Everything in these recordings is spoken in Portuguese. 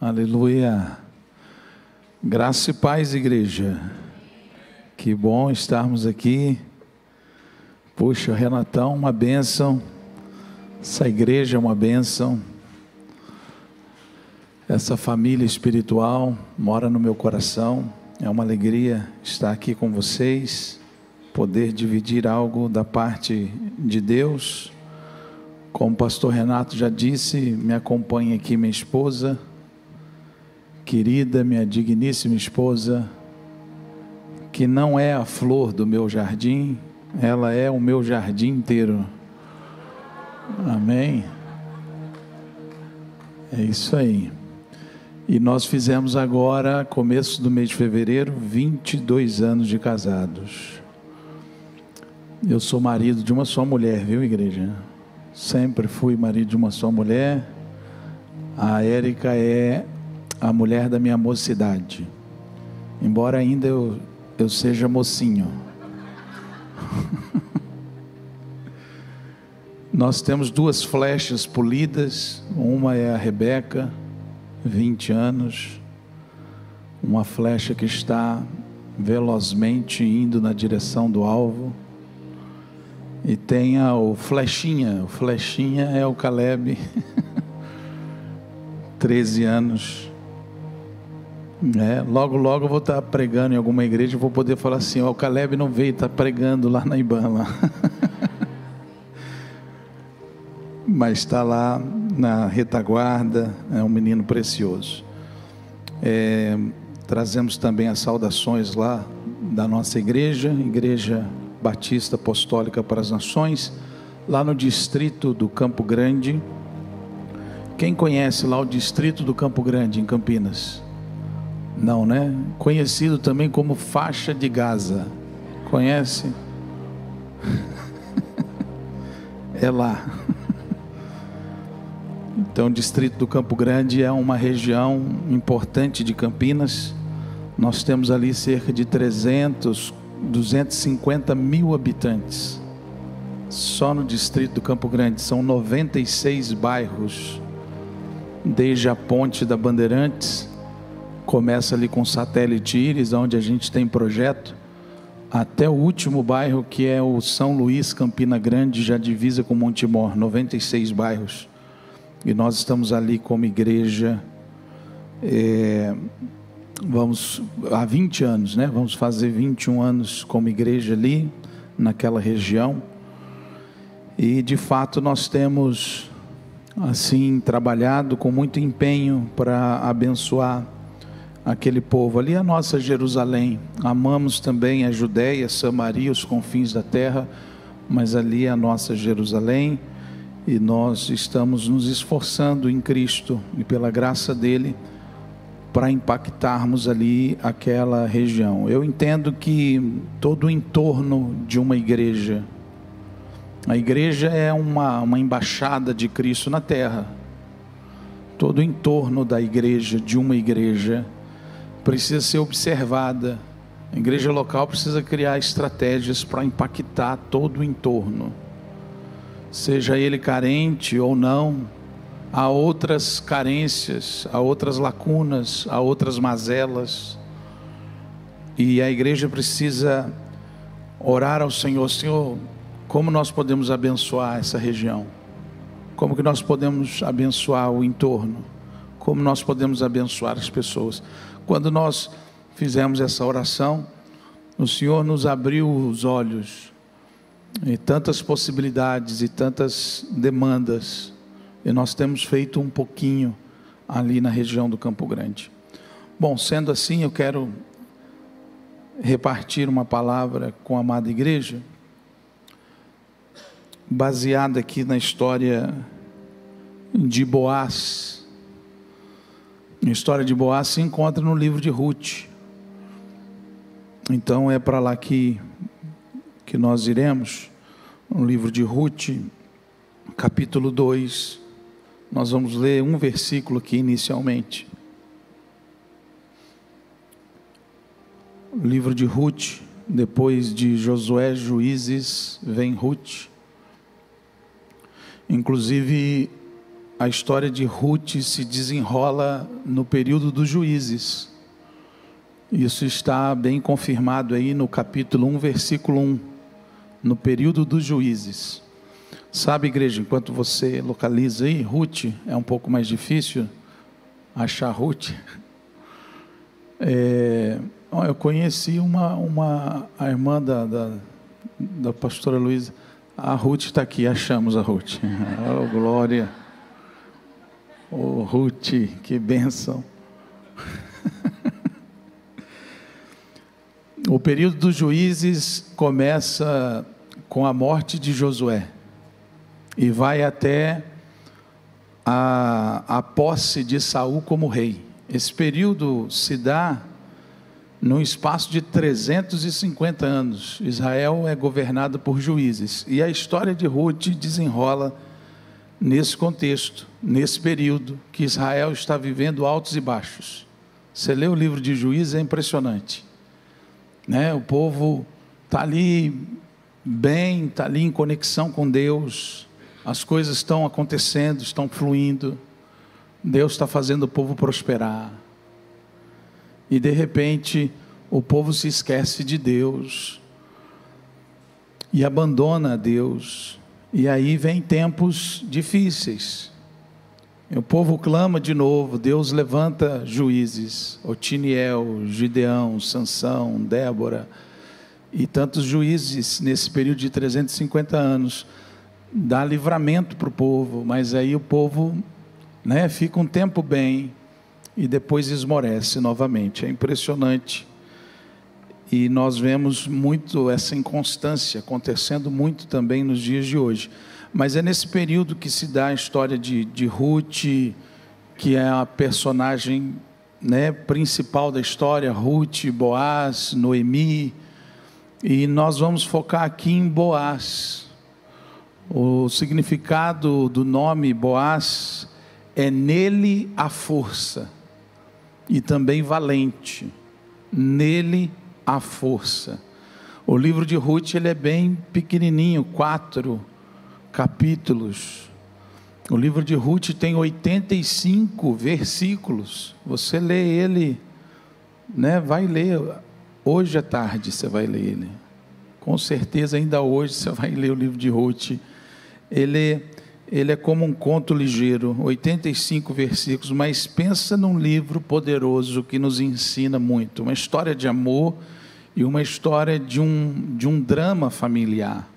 Aleluia. Graça e paz, igreja. Que bom estarmos aqui. Puxa, Renatão, uma bênção. Essa igreja é uma bênção. Essa família espiritual mora no meu coração. É uma alegria estar aqui com vocês, poder dividir algo da parte de Deus. Como o pastor Renato já disse, me acompanha aqui minha esposa, querida, minha digníssima esposa, que não é a flor do meu jardim, ela é o meu jardim inteiro. Amém? É isso aí. E nós fizemos agora, começo do mês de fevereiro, 22 anos de casados. Eu sou marido de uma só mulher, viu, igreja? Sempre fui marido de uma só mulher. A Érica é a mulher da minha mocidade. Embora ainda eu, eu seja mocinho. Nós temos duas flechas polidas. Uma é a Rebeca 20 anos, uma flecha que está velozmente indo na direção do alvo. E tenha o flechinha, o flechinha é o Caleb, 13 anos. É, logo, logo eu vou estar pregando em alguma igreja e vou poder falar assim: o Caleb não veio, está pregando lá na Ibama. Mas está lá na retaguarda, é um menino precioso. É, trazemos também as saudações lá da nossa igreja, Igreja Batista Apostólica para as Nações, lá no distrito do Campo Grande. Quem conhece lá o distrito do Campo Grande, em Campinas? Não, né? Conhecido também como faixa de Gaza. Conhece? é lá. Então, o distrito do Campo Grande é uma região importante de Campinas. Nós temos ali cerca de 300, 250 mil habitantes. Só no distrito do Campo Grande são 96 bairros, desde a ponte da Bandeirantes, começa ali com Satélite Íris, onde a gente tem projeto, até o último bairro que é o São Luís, Campina Grande, já divisa com Montemor, 96 bairros. E nós estamos ali como igreja, é, vamos, há 20 anos, né? Vamos fazer 21 anos como igreja ali, naquela região. E de fato nós temos, assim, trabalhado com muito empenho para abençoar aquele povo. Ali a nossa Jerusalém. Amamos também a Judéia, Samaria, os confins da terra, mas ali é a nossa Jerusalém e nós estamos nos esforçando em Cristo e pela graça dele para impactarmos ali aquela região. Eu entendo que todo o entorno de uma igreja, a igreja é uma, uma embaixada de Cristo na terra. Todo o entorno da igreja, de uma igreja, precisa ser observada. A igreja local precisa criar estratégias para impactar todo o entorno seja ele carente ou não, há outras carências, há outras lacunas, há outras mazelas. E a igreja precisa orar ao Senhor, Senhor, como nós podemos abençoar essa região? Como que nós podemos abençoar o entorno? Como nós podemos abençoar as pessoas? Quando nós fizemos essa oração, o Senhor nos abriu os olhos e tantas possibilidades e tantas demandas, e nós temos feito um pouquinho ali na região do Campo Grande. Bom, sendo assim, eu quero repartir uma palavra com a amada igreja, baseada aqui na história de Boaz. A história de Boaz se encontra no livro de Ruth. Então é para lá que que nós iremos, no livro de Ruth, capítulo 2, nós vamos ler um versículo aqui inicialmente. O livro de Ruth, depois de Josué, Juízes, vem Ruth. Inclusive, a história de Ruth se desenrola no período dos juízes. Isso está bem confirmado aí no capítulo 1, versículo 1, no período dos juízes. Sabe, igreja, enquanto você localiza aí, Ruth é um pouco mais difícil achar Ruth. É, eu conheci uma, uma a irmã da, da, da pastora Luísa. A Ruth está aqui, achamos a Ruth. Oh, glória. Oh, Ruth, que bênção. o período dos juízes começa com a morte de Josué e vai até a, a posse de Saul como rei. Esse período se dá num espaço de 350 anos. Israel é governado por juízes. E a história de Ruth desenrola nesse contexto, nesse período que Israel está vivendo altos e baixos. Você lê o livro de Juízes, é impressionante. Né? O povo está ali bem, está ali em conexão com Deus, as coisas estão acontecendo, estão fluindo. Deus está fazendo o povo prosperar. E de repente, o povo se esquece de Deus e abandona a Deus. E aí vem tempos difíceis. O povo clama de novo, Deus levanta juízes, Otiniel, Gideão, Sansão, Débora e tantos juízes nesse período de 350 anos dá livramento para o povo, mas aí o povo né, fica um tempo bem e depois esmorece novamente. É impressionante. E nós vemos muito essa inconstância acontecendo muito também nos dias de hoje. Mas é nesse período que se dá a história de, de Ruth, que é a personagem né, principal da história, Ruth, Boaz, Noemi. E nós vamos focar aqui em Boaz. O significado do nome Boaz é nele a força e também valente. Nele a força. O livro de Ruth ele é bem pequenininho, quatro capítulos. O livro de Ruth tem 85 versículos. Você lê ele, né? Vai ler hoje à tarde, você vai ler ele. Com certeza ainda hoje você vai ler o livro de Ruth ele, ele é como um conto ligeiro, 85 versículos, mas pensa num livro poderoso que nos ensina muito, uma história de amor e uma história de um, de um drama familiar.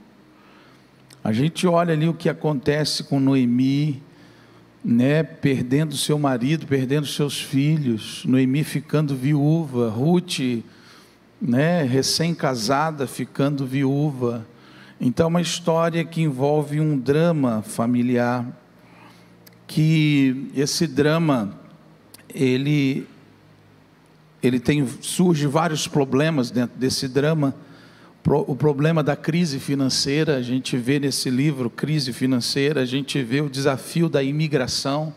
A gente olha ali o que acontece com Noemi, né, perdendo seu marido, perdendo seus filhos, Noemi ficando viúva, Ruth, né, recém-casada, ficando viúva, então, uma história que envolve um drama familiar, que esse drama, ele, ele tem, surge vários problemas dentro desse drama. O problema da crise financeira, a gente vê nesse livro, Crise Financeira, a gente vê o desafio da imigração.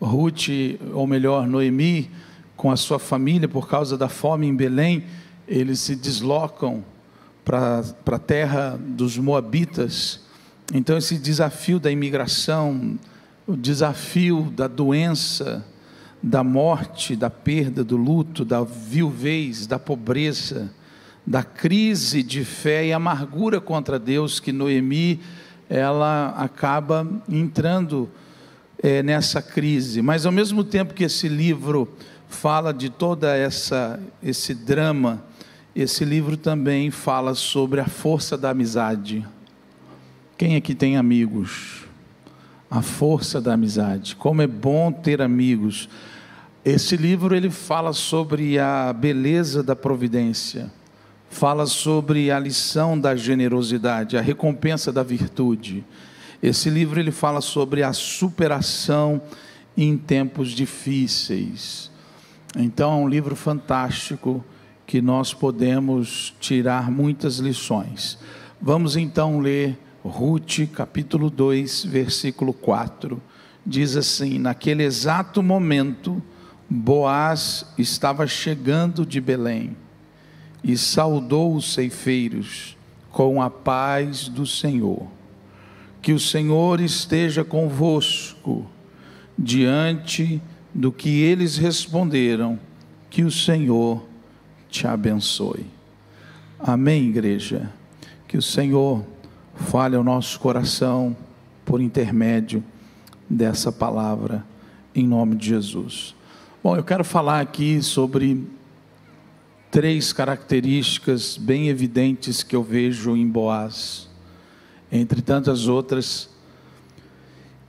Ruth, ou melhor, Noemi, com a sua família, por causa da fome em Belém, eles se deslocam para a terra dos Moabitas. Então, esse desafio da imigração, o desafio da doença, da morte, da perda, do luto, da viuvez, da pobreza, da crise de fé e amargura contra Deus que Noemi ela acaba entrando é, nessa crise. Mas ao mesmo tempo que esse livro fala de toda essa esse drama esse livro também fala sobre a força da amizade. Quem aqui tem amigos? A força da amizade. Como é bom ter amigos. Esse livro ele fala sobre a beleza da providência. Fala sobre a lição da generosidade, a recompensa da virtude. Esse livro ele fala sobre a superação em tempos difíceis. Então é um livro fantástico que nós podemos tirar muitas lições. Vamos então ler Ruth, capítulo 2, versículo 4. Diz assim: Naquele exato momento, Boaz estava chegando de Belém e saudou os ceifeiros com a paz do Senhor. que o Senhor esteja convosco. Diante do que eles responderam, que o Senhor te abençoe. Amém, igreja. Que o Senhor fale ao nosso coração por intermédio dessa palavra, em nome de Jesus. Bom, eu quero falar aqui sobre três características bem evidentes que eu vejo em Boaz, entre tantas outras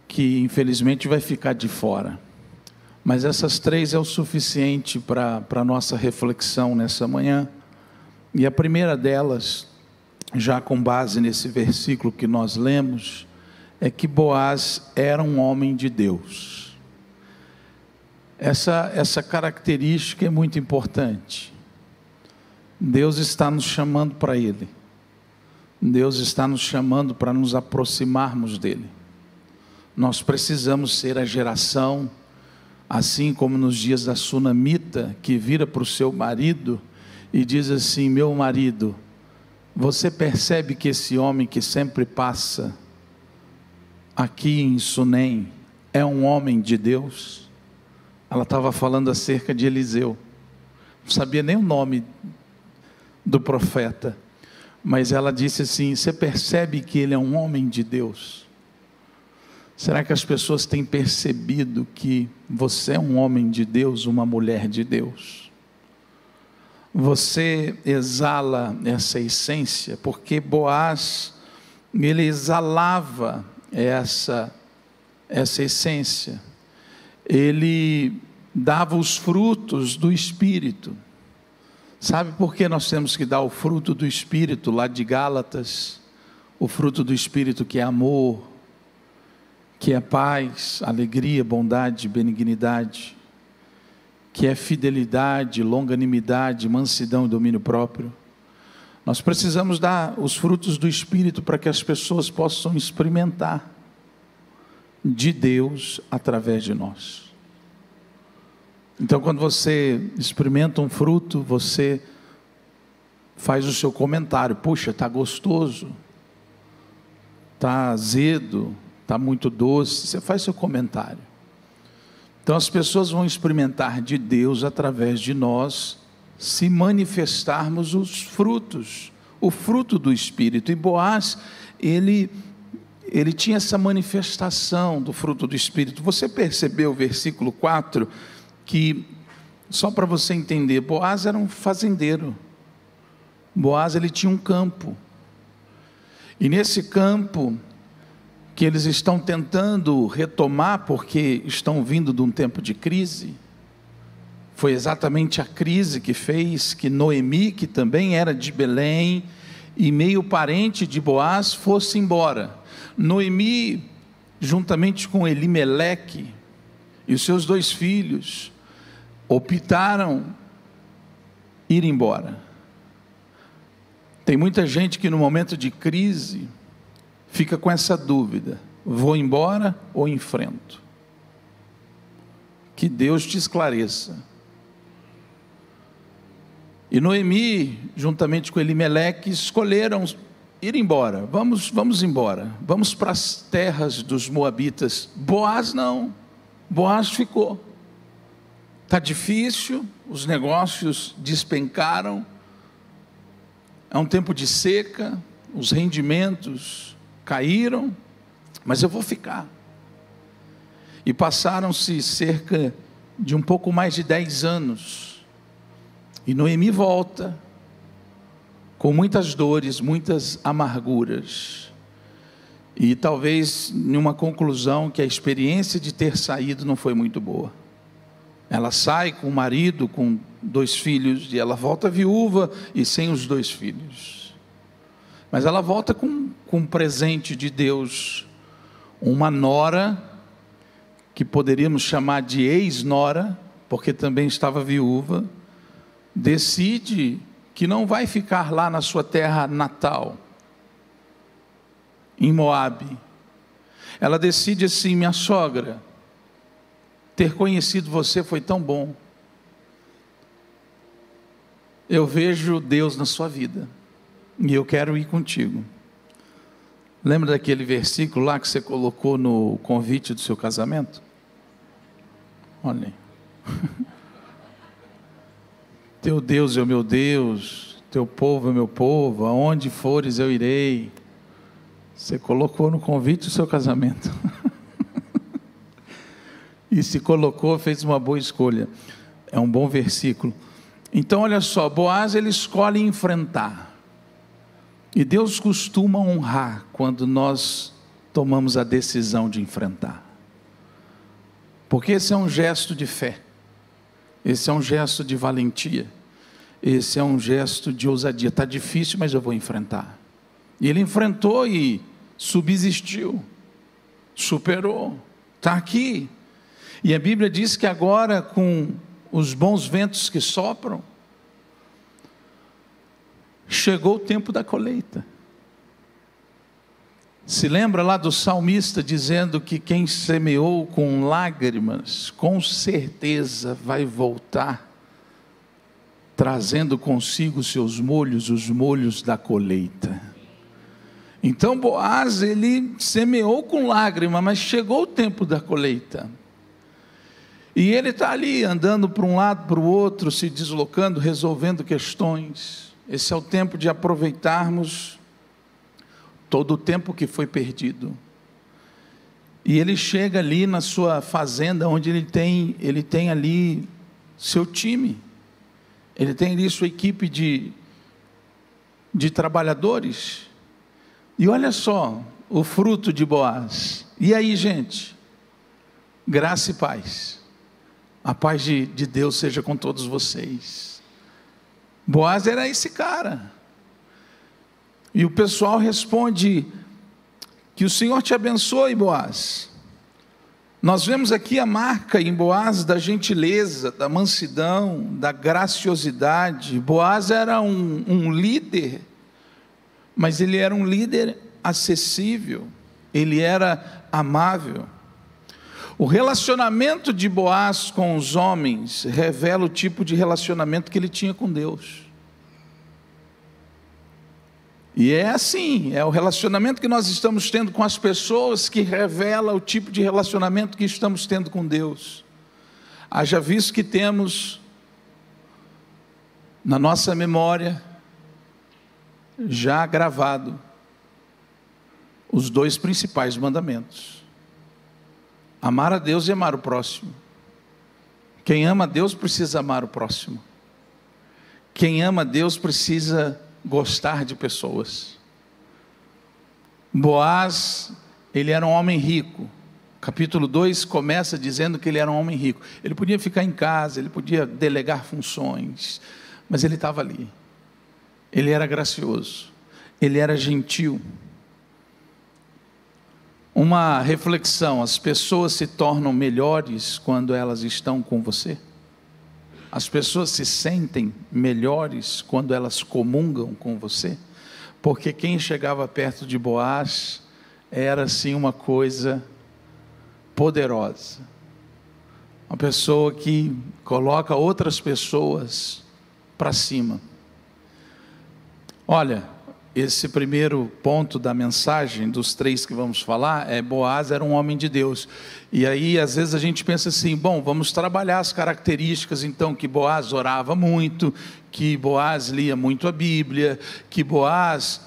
que infelizmente vai ficar de fora. Mas essas três é o suficiente para a nossa reflexão nessa manhã. E a primeira delas, já com base nesse versículo que nós lemos, é que Boaz era um homem de Deus. Essa, essa característica é muito importante. Deus está nos chamando para Ele. Deus está nos chamando para nos aproximarmos dEle. Nós precisamos ser a geração Assim como nos dias da sunamita, que vira para o seu marido e diz assim: Meu marido, você percebe que esse homem que sempre passa aqui em Sunem é um homem de Deus? Ela estava falando acerca de Eliseu, não sabia nem o nome do profeta, mas ela disse assim: Você percebe que ele é um homem de Deus? Será que as pessoas têm percebido que você é um homem de Deus, uma mulher de Deus? Você exala essa essência, porque Boaz, ele exalava essa, essa essência, ele dava os frutos do Espírito. Sabe por que nós temos que dar o fruto do Espírito lá de Gálatas? O fruto do Espírito que é amor, que é paz, alegria, bondade, benignidade, que é fidelidade, longanimidade, mansidão e domínio próprio. Nós precisamos dar os frutos do Espírito para que as pessoas possam experimentar de Deus através de nós. Então, quando você experimenta um fruto, você faz o seu comentário: puxa, está gostoso, está azedo, está muito doce, você faz seu comentário. Então as pessoas vão experimentar de Deus através de nós, se manifestarmos os frutos, o fruto do Espírito. E Boaz, ele, ele tinha essa manifestação do fruto do Espírito. Você percebeu o versículo 4 que, só para você entender, Boaz era um fazendeiro. Boaz ele tinha um campo. E nesse campo que eles estão tentando retomar porque estão vindo de um tempo de crise. Foi exatamente a crise que fez que Noemi, que também era de Belém e meio parente de Boaz, fosse embora. Noemi, juntamente com Elimeleque e os seus dois filhos, optaram ir embora. Tem muita gente que no momento de crise fica com essa dúvida: vou embora ou enfrento? Que Deus te esclareça. E Noemi, juntamente com Elimeleque, escolheram ir embora. Vamos, vamos embora. Vamos para as terras dos moabitas. Boaz não. Boaz ficou. Está difícil, os negócios despencaram. É um tempo de seca, os rendimentos caíram, mas eu vou ficar. E passaram-se cerca de um pouco mais de dez anos. E Noemi volta com muitas dores, muitas amarguras. E talvez numa conclusão que a experiência de ter saído não foi muito boa. Ela sai com o marido, com dois filhos, e ela volta viúva e sem os dois filhos. Mas ela volta com, com um presente de Deus, uma nora, que poderíamos chamar de ex-nora, porque também estava viúva, decide que não vai ficar lá na sua terra natal, em Moabe. Ela decide assim: minha sogra, ter conhecido você foi tão bom. Eu vejo Deus na sua vida e eu quero ir contigo. Lembra daquele versículo lá que você colocou no convite do seu casamento? Olha. Teu Deus é o meu Deus, teu povo é o meu povo, aonde fores eu irei. Você colocou no convite do seu casamento. e se colocou, fez uma boa escolha. É um bom versículo. Então, olha só, Boaz ele escolhe enfrentar. E Deus costuma honrar quando nós tomamos a decisão de enfrentar. Porque esse é um gesto de fé. Esse é um gesto de valentia. Esse é um gesto de ousadia. Está difícil, mas eu vou enfrentar. E ele enfrentou e subsistiu, superou, está aqui. E a Bíblia diz que agora, com os bons ventos que sopram, chegou o tempo da colheita. Se lembra lá do salmista dizendo que quem semeou com lágrimas, com certeza vai voltar, trazendo consigo seus molhos, os molhos da colheita. Então Boaz, ele semeou com lágrima, mas chegou o tempo da colheita. E ele está ali andando para um lado, para o outro, se deslocando, resolvendo questões. Esse é o tempo de aproveitarmos todo o tempo que foi perdido. E ele chega ali na sua fazenda, onde ele tem, ele tem ali seu time, ele tem ali sua equipe de, de trabalhadores. E olha só o fruto de Boaz. E aí, gente? Graça e paz. A paz de, de Deus seja com todos vocês. Boaz era esse cara. E o pessoal responde: Que o Senhor te abençoe, Boaz. Nós vemos aqui a marca em Boaz da gentileza, da mansidão, da graciosidade. Boaz era um, um líder, mas ele era um líder acessível, ele era amável. O relacionamento de Boaz com os homens revela o tipo de relacionamento que ele tinha com Deus. E é assim, é o relacionamento que nós estamos tendo com as pessoas que revela o tipo de relacionamento que estamos tendo com Deus. Haja visto que temos na nossa memória já gravado os dois principais mandamentos Amar a Deus e amar o próximo. Quem ama a Deus precisa amar o próximo. Quem ama a Deus precisa gostar de pessoas. Boaz, ele era um homem rico. Capítulo 2 começa dizendo que ele era um homem rico. Ele podia ficar em casa, ele podia delegar funções, mas ele estava ali. Ele era gracioso, ele era gentil uma reflexão: as pessoas se tornam melhores quando elas estão com você? As pessoas se sentem melhores quando elas comungam com você? Porque quem chegava perto de Boaz era assim uma coisa poderosa. Uma pessoa que coloca outras pessoas para cima. Olha, esse primeiro ponto da mensagem, dos três que vamos falar, é Boaz era um homem de Deus. E aí, às vezes, a gente pensa assim: bom, vamos trabalhar as características, então, que Boaz orava muito, que Boaz lia muito a Bíblia, que Boaz.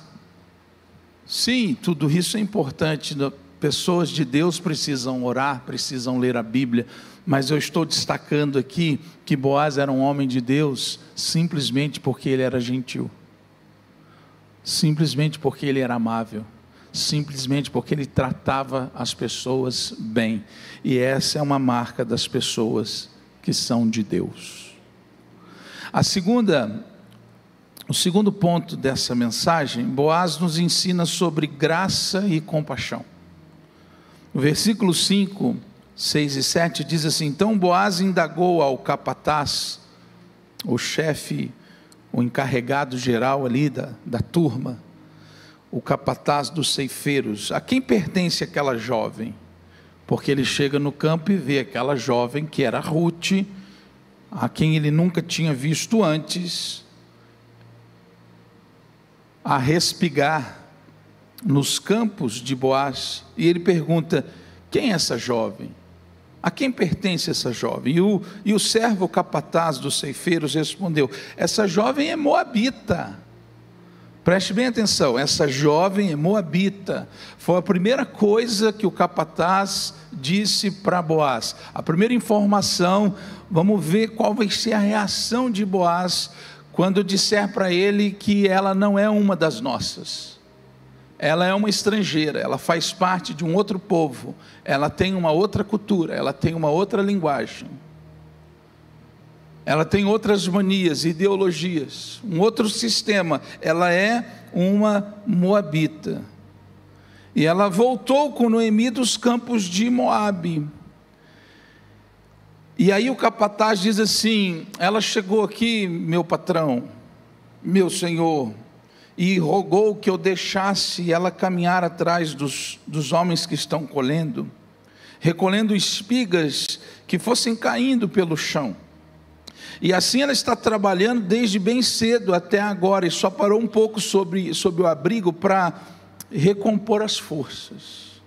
Sim, tudo isso é importante. Pessoas de Deus precisam orar, precisam ler a Bíblia, mas eu estou destacando aqui que Boaz era um homem de Deus simplesmente porque ele era gentil simplesmente porque ele era amável, simplesmente porque ele tratava as pessoas bem. E essa é uma marca das pessoas que são de Deus. A segunda, o segundo ponto dessa mensagem, Boaz nos ensina sobre graça e compaixão. No versículo 5, 6 e 7 diz assim: Então Boaz indagou ao capataz, o chefe o encarregado geral ali da, da turma, o capataz dos ceifeiros, a quem pertence aquela jovem? Porque ele chega no campo e vê aquela jovem que era Ruth, a quem ele nunca tinha visto antes, a respigar nos campos de Boaz e ele pergunta: quem é essa jovem? A quem pertence essa jovem? E o, e o servo capataz dos ceifeiros respondeu: Essa jovem é moabita. Preste bem atenção, essa jovem é moabita. Foi a primeira coisa que o capataz disse para Boaz. A primeira informação, vamos ver qual vai ser a reação de Boaz quando disser para ele que ela não é uma das nossas. Ela é uma estrangeira, ela faz parte de um outro povo, ela tem uma outra cultura, ela tem uma outra linguagem. Ela tem outras manias, ideologias, um outro sistema. Ela é uma moabita. E ela voltou com Noemi dos campos de Moabe. E aí o capataz diz assim: Ela chegou aqui, meu patrão, meu senhor, e rogou que eu deixasse ela caminhar atrás dos, dos homens que estão colhendo, recolhendo espigas que fossem caindo pelo chão. E assim ela está trabalhando desde bem cedo até agora, e só parou um pouco sobre, sobre o abrigo para recompor as forças.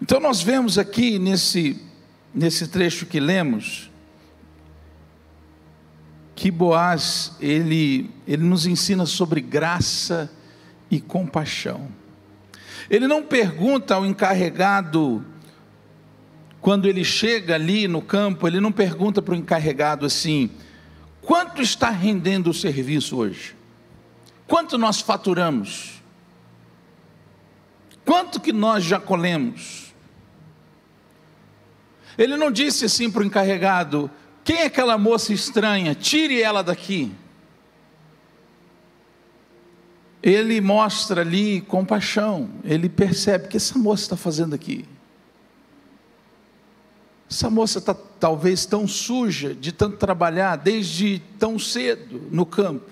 Então nós vemos aqui nesse nesse trecho que lemos, que Boaz, ele, ele nos ensina sobre graça e compaixão. Ele não pergunta ao encarregado, quando ele chega ali no campo, ele não pergunta para o encarregado assim: quanto está rendendo o serviço hoje? Quanto nós faturamos? Quanto que nós já colhemos? Ele não disse assim para o encarregado: quem é aquela moça estranha? Tire ela daqui. Ele mostra ali compaixão, ele percebe que essa moça está fazendo aqui. Essa moça está talvez tão suja de tanto trabalhar desde tão cedo no campo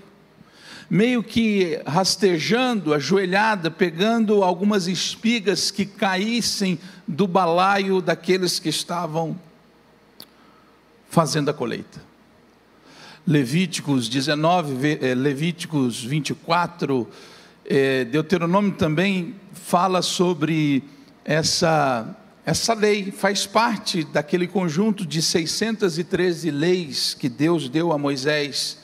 meio que rastejando, ajoelhada, pegando algumas espigas que caíssem do balaio daqueles que estavam fazendo a colheita. Levíticos 19, eh, Levíticos 24, eh, Deuteronômio também fala sobre essa, essa lei, faz parte daquele conjunto de 613 leis que Deus deu a Moisés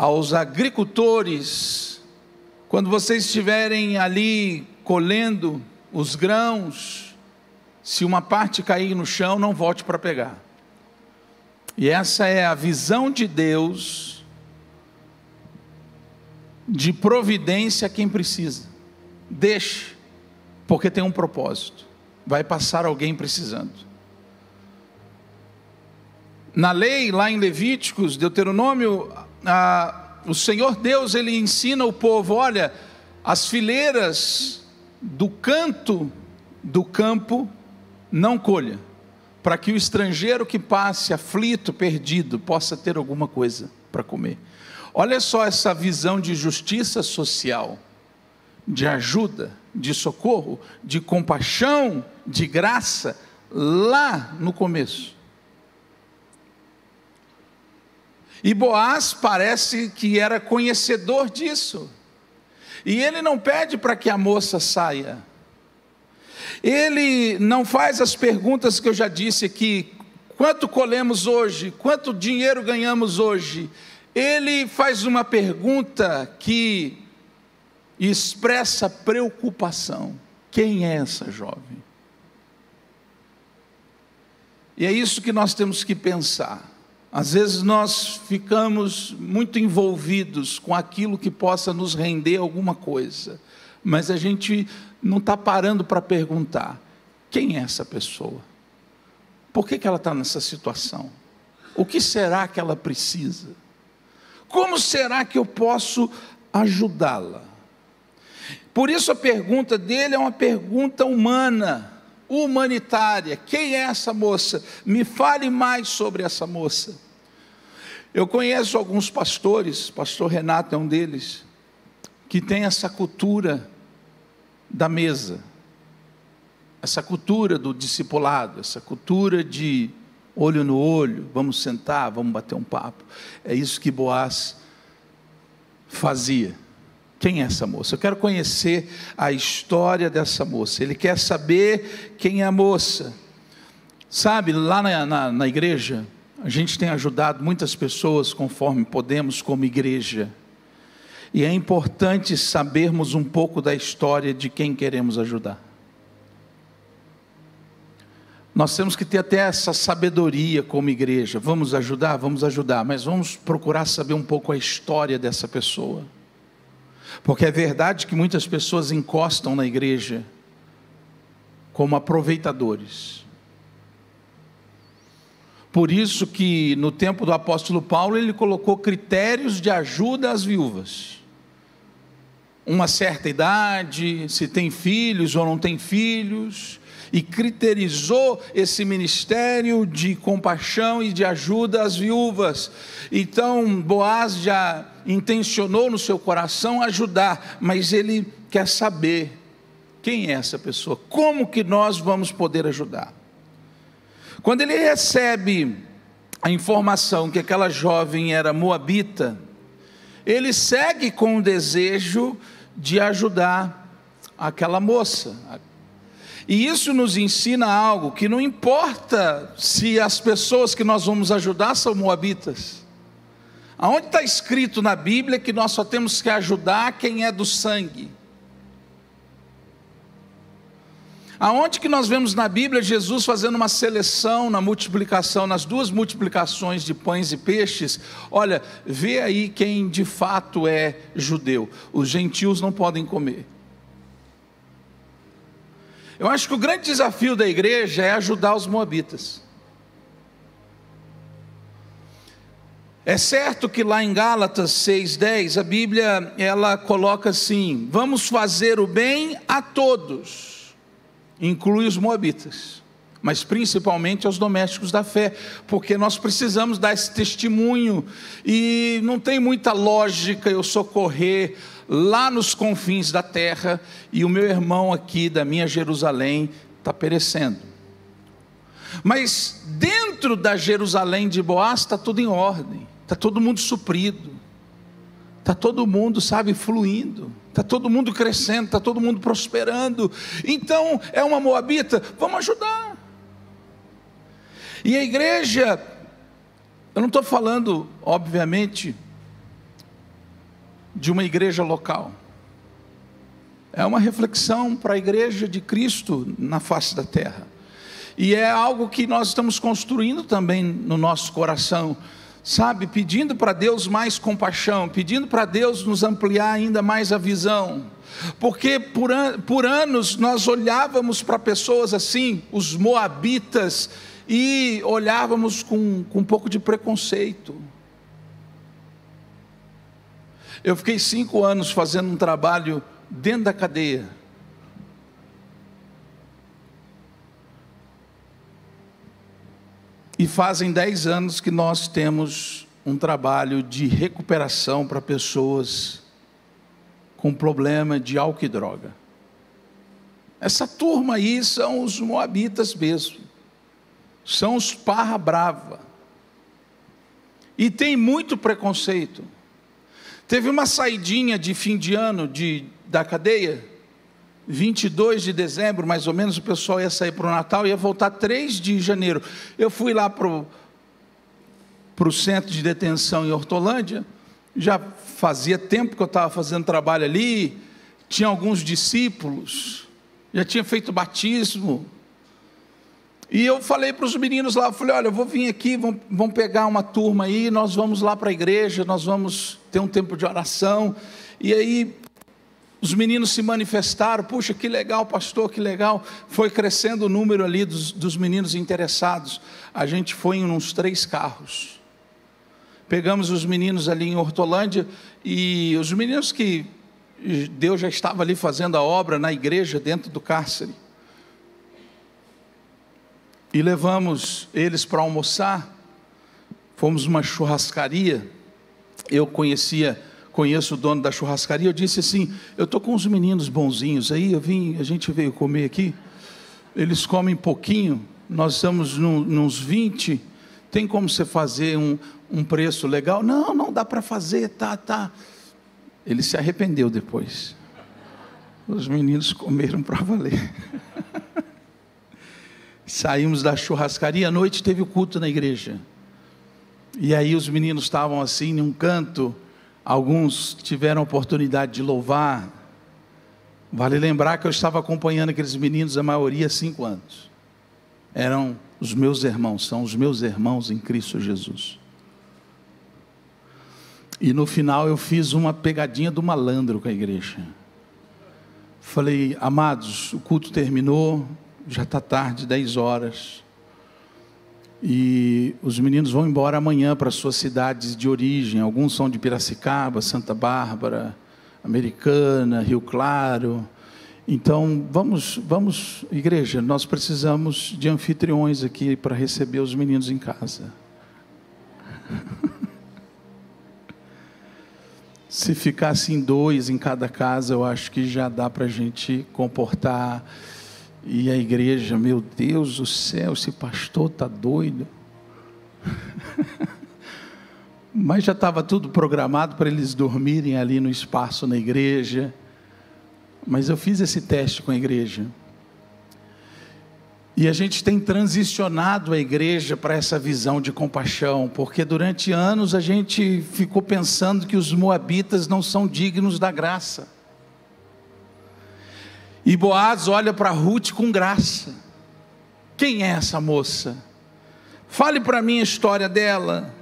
aos agricultores, quando vocês estiverem ali colhendo os grãos, se uma parte cair no chão, não volte para pegar. E essa é a visão de Deus de providência a quem precisa. Deixe, porque tem um propósito. Vai passar alguém precisando. Na lei, lá em Levíticos, Deuteronômio, ah, o Senhor Deus ele ensina o povo: olha, as fileiras do canto do campo não colha, para que o estrangeiro que passe aflito, perdido, possa ter alguma coisa para comer. Olha só essa visão de justiça social, de ajuda, de socorro, de compaixão, de graça, lá no começo. E Boaz parece que era conhecedor disso. E ele não pede para que a moça saia. Ele não faz as perguntas que eu já disse aqui: quanto colhemos hoje? Quanto dinheiro ganhamos hoje? Ele faz uma pergunta que expressa preocupação: quem é essa jovem? E é isso que nós temos que pensar. Às vezes nós ficamos muito envolvidos com aquilo que possa nos render alguma coisa, mas a gente não está parando para perguntar: quem é essa pessoa? Por que, que ela está nessa situação? O que será que ela precisa? Como será que eu posso ajudá-la? Por isso a pergunta dele é uma pergunta humana humanitária. Quem é essa moça? Me fale mais sobre essa moça. Eu conheço alguns pastores, pastor Renato é um deles, que tem essa cultura da mesa, essa cultura do discipulado, essa cultura de olho no olho, vamos sentar, vamos bater um papo. É isso que Boaz fazia. Quem é essa moça? Eu quero conhecer a história dessa moça. Ele quer saber quem é a moça. Sabe, lá na, na, na igreja, a gente tem ajudado muitas pessoas conforme podemos, como igreja. E é importante sabermos um pouco da história de quem queremos ajudar. Nós temos que ter até essa sabedoria como igreja. Vamos ajudar? Vamos ajudar, mas vamos procurar saber um pouco a história dessa pessoa. Porque é verdade que muitas pessoas encostam na igreja como aproveitadores. Por isso que no tempo do apóstolo Paulo ele colocou critérios de ajuda às viúvas uma certa idade, se tem filhos ou não tem filhos, e criterizou esse ministério de compaixão e de ajuda às viúvas. Então, Boaz já intencionou no seu coração ajudar, mas ele quer saber quem é essa pessoa, como que nós vamos poder ajudar. Quando ele recebe a informação que aquela jovem era moabita, ele segue com o desejo de ajudar aquela moça. E isso nos ensina algo que não importa se as pessoas que nós vamos ajudar são moabitas. Aonde está escrito na Bíblia que nós só temos que ajudar quem é do sangue? Aonde que nós vemos na Bíblia Jesus fazendo uma seleção na multiplicação, nas duas multiplicações de pães e peixes? Olha, vê aí quem de fato é judeu. Os gentios não podem comer. Eu acho que o grande desafio da igreja é ajudar os moabitas. É certo que lá em Gálatas 6:10 a Bíblia ela coloca assim: "Vamos fazer o bem a todos" inclui os moabitas, mas principalmente aos domésticos da fé, porque nós precisamos dar esse testemunho e não tem muita lógica eu socorrer lá nos confins da terra e o meu irmão aqui da minha Jerusalém está perecendo. Mas dentro da Jerusalém de Boaz está tudo em ordem, está todo mundo suprido, está todo mundo, sabe, fluindo. Está todo mundo crescendo, está todo mundo prosperando. Então, é uma moabita, vamos ajudar. E a igreja, eu não estou falando, obviamente, de uma igreja local. É uma reflexão para a igreja de Cristo na face da terra. E é algo que nós estamos construindo também no nosso coração sabe, pedindo para Deus mais compaixão, pedindo para Deus nos ampliar ainda mais a visão. Porque por, an por anos nós olhávamos para pessoas assim, os moabitas, e olhávamos com, com um pouco de preconceito. Eu fiquei cinco anos fazendo um trabalho dentro da cadeia. E fazem 10 anos que nós temos um trabalho de recuperação para pessoas com problema de álcool e droga. Essa turma aí são os moabitas mesmo. São os parra brava. E tem muito preconceito. Teve uma saidinha de fim de ano de, da cadeia 22 de dezembro, mais ou menos, o pessoal ia sair para o Natal ia voltar 3 de janeiro. Eu fui lá para o centro de detenção em Hortolândia, já fazia tempo que eu estava fazendo trabalho ali, tinha alguns discípulos, já tinha feito batismo. E eu falei para os meninos lá, eu falei, olha, eu vou vir aqui, vamos, vamos pegar uma turma aí, nós vamos lá para a igreja, nós vamos ter um tempo de oração. E aí os meninos se manifestaram, puxa, que legal, pastor, que legal. Foi crescendo o número ali dos, dos meninos interessados. A gente foi em uns três carros. Pegamos os meninos ali em Hortolândia e os meninos que Deus já estava ali fazendo a obra na igreja, dentro do cárcere. E levamos eles para almoçar. Fomos uma churrascaria. Eu conhecia conheço o dono da churrascaria, eu disse assim: eu estou com uns meninos bonzinhos aí, eu vim, a gente veio comer aqui, eles comem pouquinho, nós estamos num, nos 20, tem como você fazer um, um preço legal? Não, não dá para fazer, tá, tá. Ele se arrependeu depois. Os meninos comeram para valer. Saímos da churrascaria, à noite teve o culto na igreja. E aí os meninos estavam assim, em um canto, alguns tiveram a oportunidade de louvar. Vale lembrar que eu estava acompanhando aqueles meninos, a maioria cinco anos. Eram os meus irmãos, são os meus irmãos em Cristo Jesus. E no final eu fiz uma pegadinha do malandro com a igreja. Falei, amados, o culto terminou, já está tarde, 10 horas. E os meninos vão embora amanhã para suas cidades de origem. Alguns são de Piracicaba, Santa Bárbara, Americana, Rio Claro. Então, vamos, vamos, igreja, nós precisamos de anfitriões aqui para receber os meninos em casa. Se ficassem dois em cada casa, eu acho que já dá para a gente comportar e a igreja, meu Deus do céu, esse pastor está doido. Mas já estava tudo programado para eles dormirem ali no espaço na igreja. Mas eu fiz esse teste com a igreja. E a gente tem transicionado a igreja para essa visão de compaixão, porque durante anos a gente ficou pensando que os moabitas não são dignos da graça. E Boaz olha para Ruth com graça. Quem é essa moça? Fale para mim a história dela.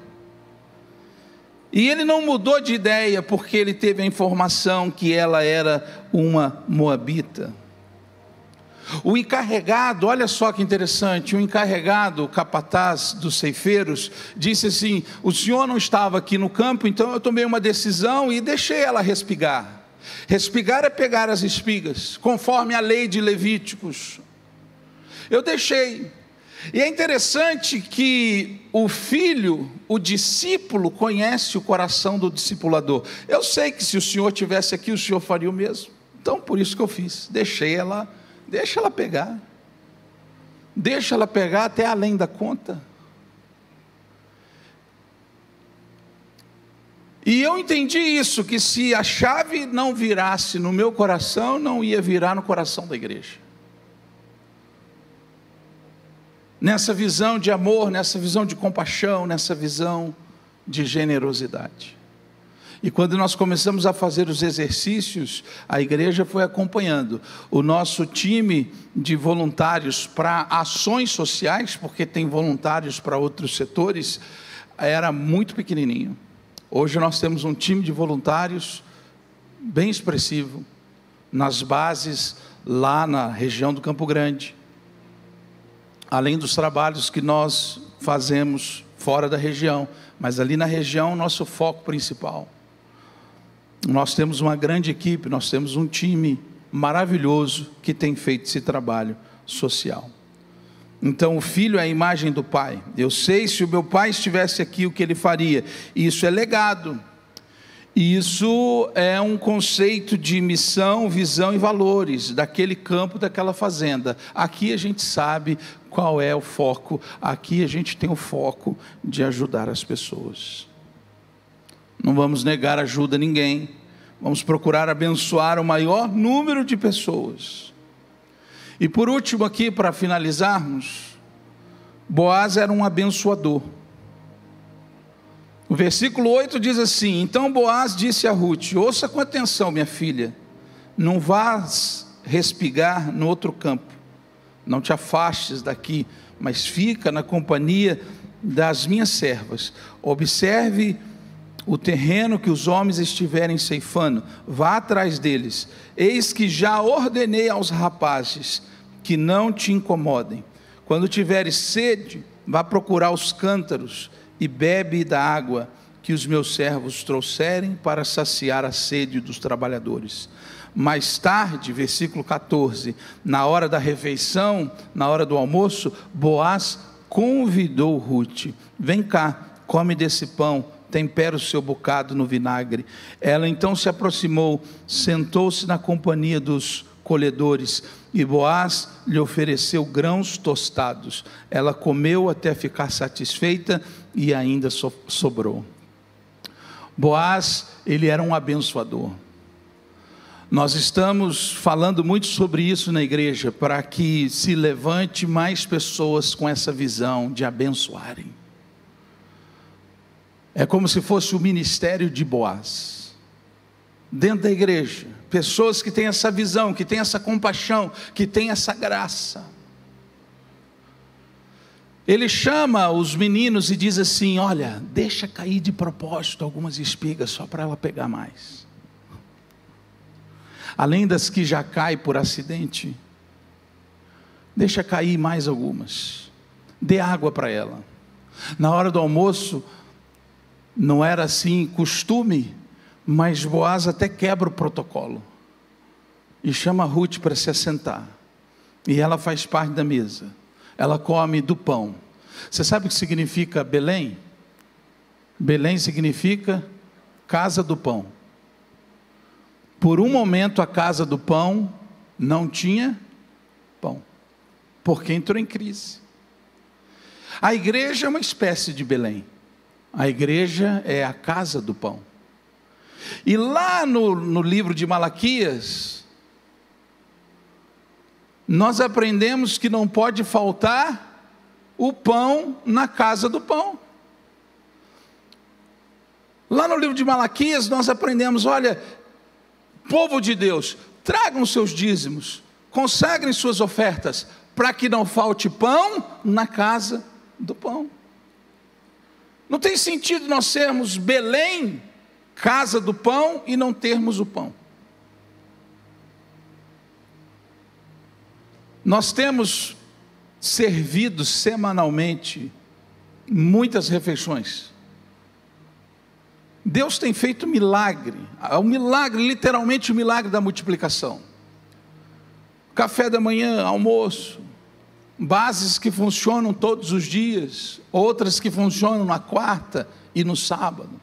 E ele não mudou de ideia porque ele teve a informação que ela era uma moabita. O encarregado, olha só que interessante, o encarregado, o capataz dos ceifeiros, disse assim: O senhor não estava aqui no campo, então eu tomei uma decisão e deixei ela respigar. Respigar é pegar as espigas, conforme a lei de Levíticos. Eu deixei. E é interessante que o filho, o discípulo, conhece o coração do discipulador. Eu sei que se o senhor tivesse aqui, o senhor faria o mesmo. Então, por isso que eu fiz. Deixei ela, deixa ela pegar. Deixa ela pegar até além da conta. E eu entendi isso, que se a chave não virasse no meu coração, não ia virar no coração da igreja. Nessa visão de amor, nessa visão de compaixão, nessa visão de generosidade. E quando nós começamos a fazer os exercícios, a igreja foi acompanhando. O nosso time de voluntários para ações sociais, porque tem voluntários para outros setores, era muito pequenininho. Hoje nós temos um time de voluntários bem expressivo nas bases lá na região do Campo Grande. Além dos trabalhos que nós fazemos fora da região, mas ali na região nosso foco principal. Nós temos uma grande equipe, nós temos um time maravilhoso que tem feito esse trabalho social. Então o filho é a imagem do pai. Eu sei se o meu pai estivesse aqui o que ele faria. Isso é legado. Isso é um conceito de missão, visão e valores daquele campo, daquela fazenda. Aqui a gente sabe qual é o foco. Aqui a gente tem o foco de ajudar as pessoas. Não vamos negar ajuda a ninguém. Vamos procurar abençoar o maior número de pessoas. E por último, aqui para finalizarmos, Boaz era um abençoador. O versículo 8 diz assim: Então Boaz disse a Ruth: Ouça com atenção, minha filha, não vás respigar no outro campo, não te afastes daqui, mas fica na companhia das minhas servas. Observe o terreno que os homens estiverem ceifando, vá atrás deles. Eis que já ordenei aos rapazes que não te incomodem. Quando tiveres sede, vá procurar os cântaros e bebe da água que os meus servos trouxerem para saciar a sede dos trabalhadores. Mais tarde, versículo 14, na hora da refeição, na hora do almoço, Boaz convidou Ruth: Vem cá, come desse pão tempera o seu bocado no vinagre. Ela então se aproximou, sentou-se na companhia dos colhedores e Boaz lhe ofereceu grãos tostados. Ela comeu até ficar satisfeita e ainda sobrou. Boaz, ele era um abençoador. Nós estamos falando muito sobre isso na igreja, para que se levante mais pessoas com essa visão de abençoarem. É como se fosse o ministério de Boaz. Dentro da igreja, pessoas que têm essa visão, que têm essa compaixão, que têm essa graça. Ele chama os meninos e diz assim: Olha, deixa cair de propósito algumas espigas só para ela pegar mais. Além das que já cai por acidente, deixa cair mais algumas. Dê água para ela. Na hora do almoço, não era assim costume, mas Boaz até quebra o protocolo e chama Ruth para se assentar. E ela faz parte da mesa ela come do pão. Você sabe o que significa Belém? Belém significa casa do pão. Por um momento a casa do pão não tinha pão, porque entrou em crise. A igreja é uma espécie de Belém. A igreja é a casa do pão. E lá no, no livro de Malaquias, nós aprendemos que não pode faltar o pão na casa do pão. Lá no livro de Malaquias nós aprendemos: olha, povo de Deus, tragam seus dízimos, consagrem suas ofertas, para que não falte pão na casa do pão. Não tem sentido nós sermos Belém, casa do pão, e não termos o pão. Nós temos servido semanalmente muitas refeições. Deus tem feito milagre, o milagre, literalmente o milagre da multiplicação. Café da manhã, almoço, bases que funcionam todos os dias, outras que funcionam na quarta e no sábado.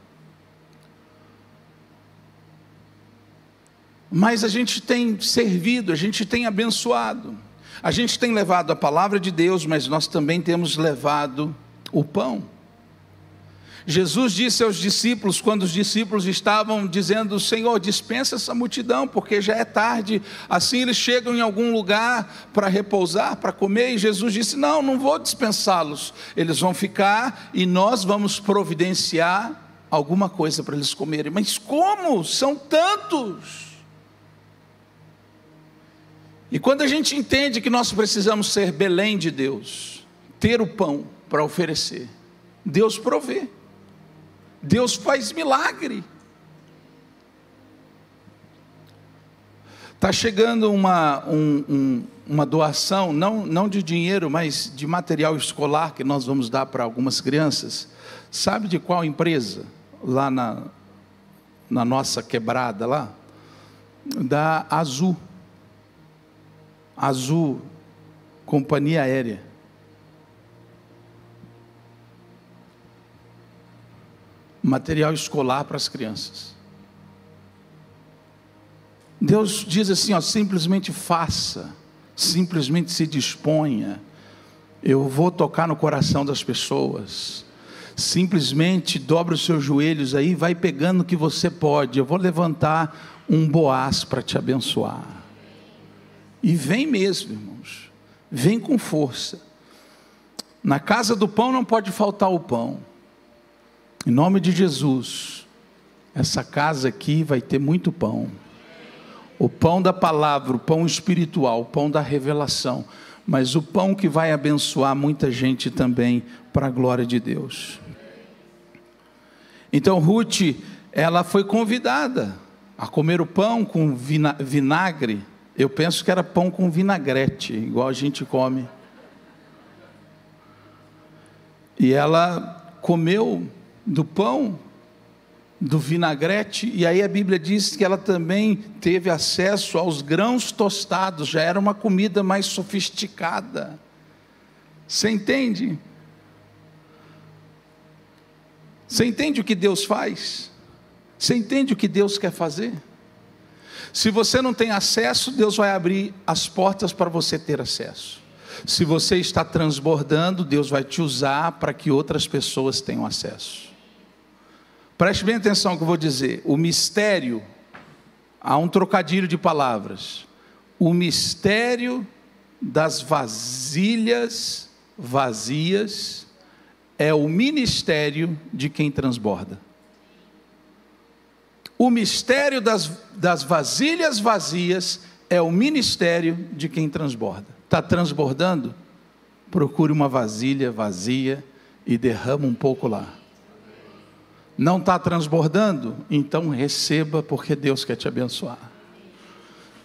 Mas a gente tem servido, a gente tem abençoado. A gente tem levado a palavra de Deus, mas nós também temos levado o pão. Jesus disse aos discípulos, quando os discípulos estavam dizendo: Senhor, dispensa essa multidão, porque já é tarde. Assim eles chegam em algum lugar para repousar, para comer. E Jesus disse: Não, não vou dispensá-los. Eles vão ficar e nós vamos providenciar alguma coisa para eles comerem. Mas como? São tantos. E quando a gente entende que nós precisamos ser Belém de Deus, ter o pão para oferecer, Deus provê, Deus faz milagre. Está chegando uma, um, um, uma doação, não, não de dinheiro, mas de material escolar que nós vamos dar para algumas crianças. Sabe de qual empresa? Lá na, na nossa quebrada lá? Da Azul. Azul, companhia aérea. Material escolar para as crianças. Deus diz assim, ó, simplesmente faça, simplesmente se disponha. Eu vou tocar no coração das pessoas. Simplesmente dobre os seus joelhos aí, vai pegando o que você pode. Eu vou levantar um boaz para te abençoar. E vem mesmo, irmãos. Vem com força. Na casa do pão não pode faltar o pão. Em nome de Jesus, essa casa aqui vai ter muito pão. O pão da palavra, o pão espiritual, o pão da revelação, mas o pão que vai abençoar muita gente também para a glória de Deus. Então Ruth, ela foi convidada a comer o pão com vinagre eu penso que era pão com vinagrete, igual a gente come. E ela comeu do pão, do vinagrete, e aí a Bíblia diz que ela também teve acesso aos grãos tostados, já era uma comida mais sofisticada. Você entende? Você entende o que Deus faz? Você entende o que Deus quer fazer? Se você não tem acesso, Deus vai abrir as portas para você ter acesso. Se você está transbordando, Deus vai te usar para que outras pessoas tenham acesso. Preste bem atenção no que eu vou dizer. O mistério, há um trocadilho de palavras. O mistério das vasilhas vazias é o ministério de quem transborda. O mistério das, das vasilhas vazias é o ministério de quem transborda. Está transbordando? Procure uma vasilha vazia e derrama um pouco lá. Não está transbordando? Então receba, porque Deus quer te abençoar.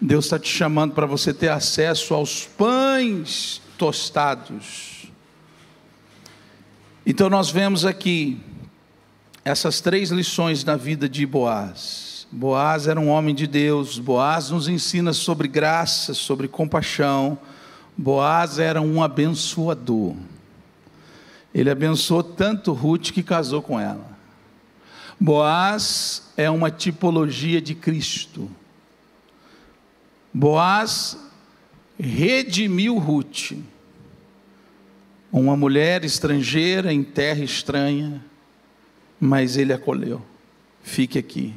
Deus está te chamando para você ter acesso aos pães tostados. Então nós vemos aqui essas três lições na vida de Boaz. Boaz era um homem de Deus, Boaz nos ensina sobre graça, sobre compaixão. Boaz era um abençoador. Ele abençoou tanto Ruth que casou com ela. Boaz é uma tipologia de Cristo. Boaz redimiu Ruth, uma mulher estrangeira em terra estranha, mas ele acolheu. Fique aqui.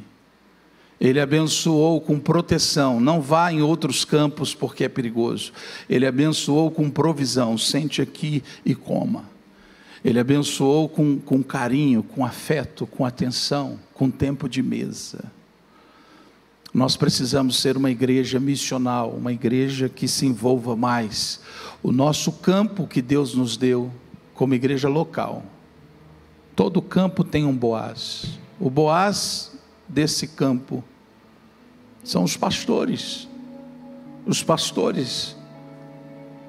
Ele abençoou com proteção, não vá em outros campos porque é perigoso. Ele abençoou com provisão, sente aqui e coma. Ele abençoou com, com carinho, com afeto, com atenção, com tempo de mesa. Nós precisamos ser uma igreja missional, uma igreja que se envolva mais. O nosso campo que Deus nos deu, como igreja local, todo campo tem um Boaz. O Boaz desse campo são os pastores, os pastores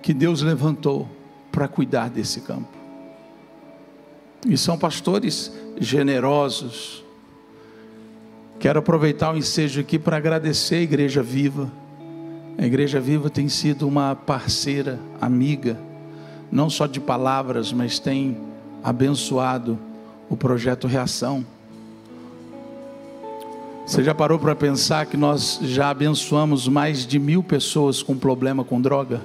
que Deus levantou para cuidar desse campo. E são pastores generosos, Quero aproveitar o ensejo aqui para agradecer a Igreja Viva. A Igreja Viva tem sido uma parceira, amiga, não só de palavras, mas tem abençoado o projeto Reação. Você já parou para pensar que nós já abençoamos mais de mil pessoas com problema com droga?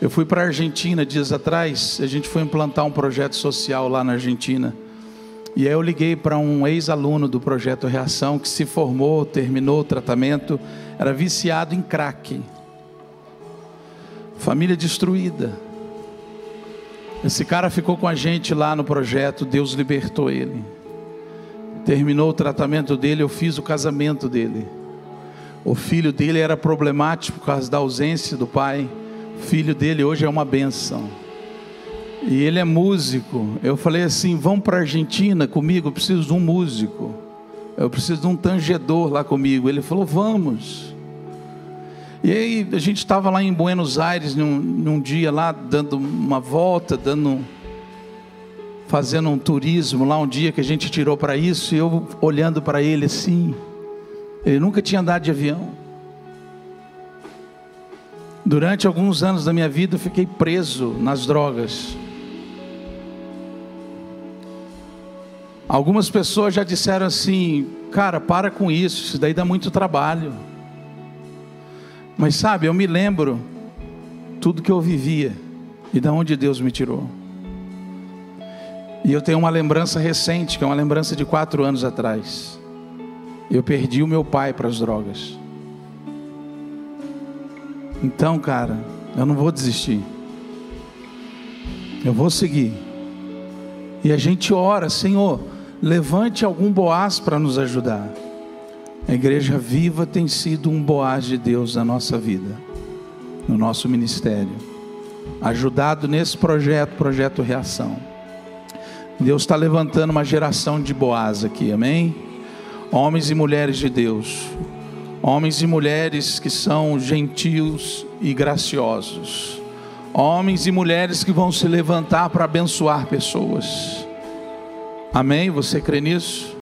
Eu fui para a Argentina dias atrás, a gente foi implantar um projeto social lá na Argentina. E aí eu liguei para um ex-aluno do projeto Reação que se formou, terminou o tratamento, era viciado em crack. Família destruída. Esse cara ficou com a gente lá no projeto, Deus libertou ele. Terminou o tratamento dele, eu fiz o casamento dele. O filho dele era problemático por causa da ausência do pai. Filho dele hoje é uma benção. E ele é músico. Eu falei assim: vamos para a Argentina comigo, eu preciso de um músico. Eu preciso de um tangedor lá comigo. Ele falou: vamos. E aí a gente estava lá em Buenos Aires num, num, dia lá, dando uma volta, dando, fazendo um turismo lá um dia que a gente tirou para isso, e eu olhando para ele assim. Ele nunca tinha andado de avião. Durante alguns anos da minha vida eu fiquei preso nas drogas. Algumas pessoas já disseram assim, cara, para com isso, isso daí dá muito trabalho. Mas sabe, eu me lembro tudo que eu vivia e da onde Deus me tirou. E eu tenho uma lembrança recente, que é uma lembrança de quatro anos atrás. Eu perdi o meu pai para as drogas. Então, cara, eu não vou desistir. Eu vou seguir. E a gente ora, Senhor, levante algum Boaz para nos ajudar. A igreja viva tem sido um Boaz de Deus na nossa vida, no nosso ministério, ajudado nesse projeto, projeto Reação. Deus está levantando uma geração de Boaz aqui, amém? Homens e mulheres de Deus, homens e mulheres que são gentios e graciosos, homens e mulheres que vão se levantar para abençoar pessoas Amém? Você crê nisso?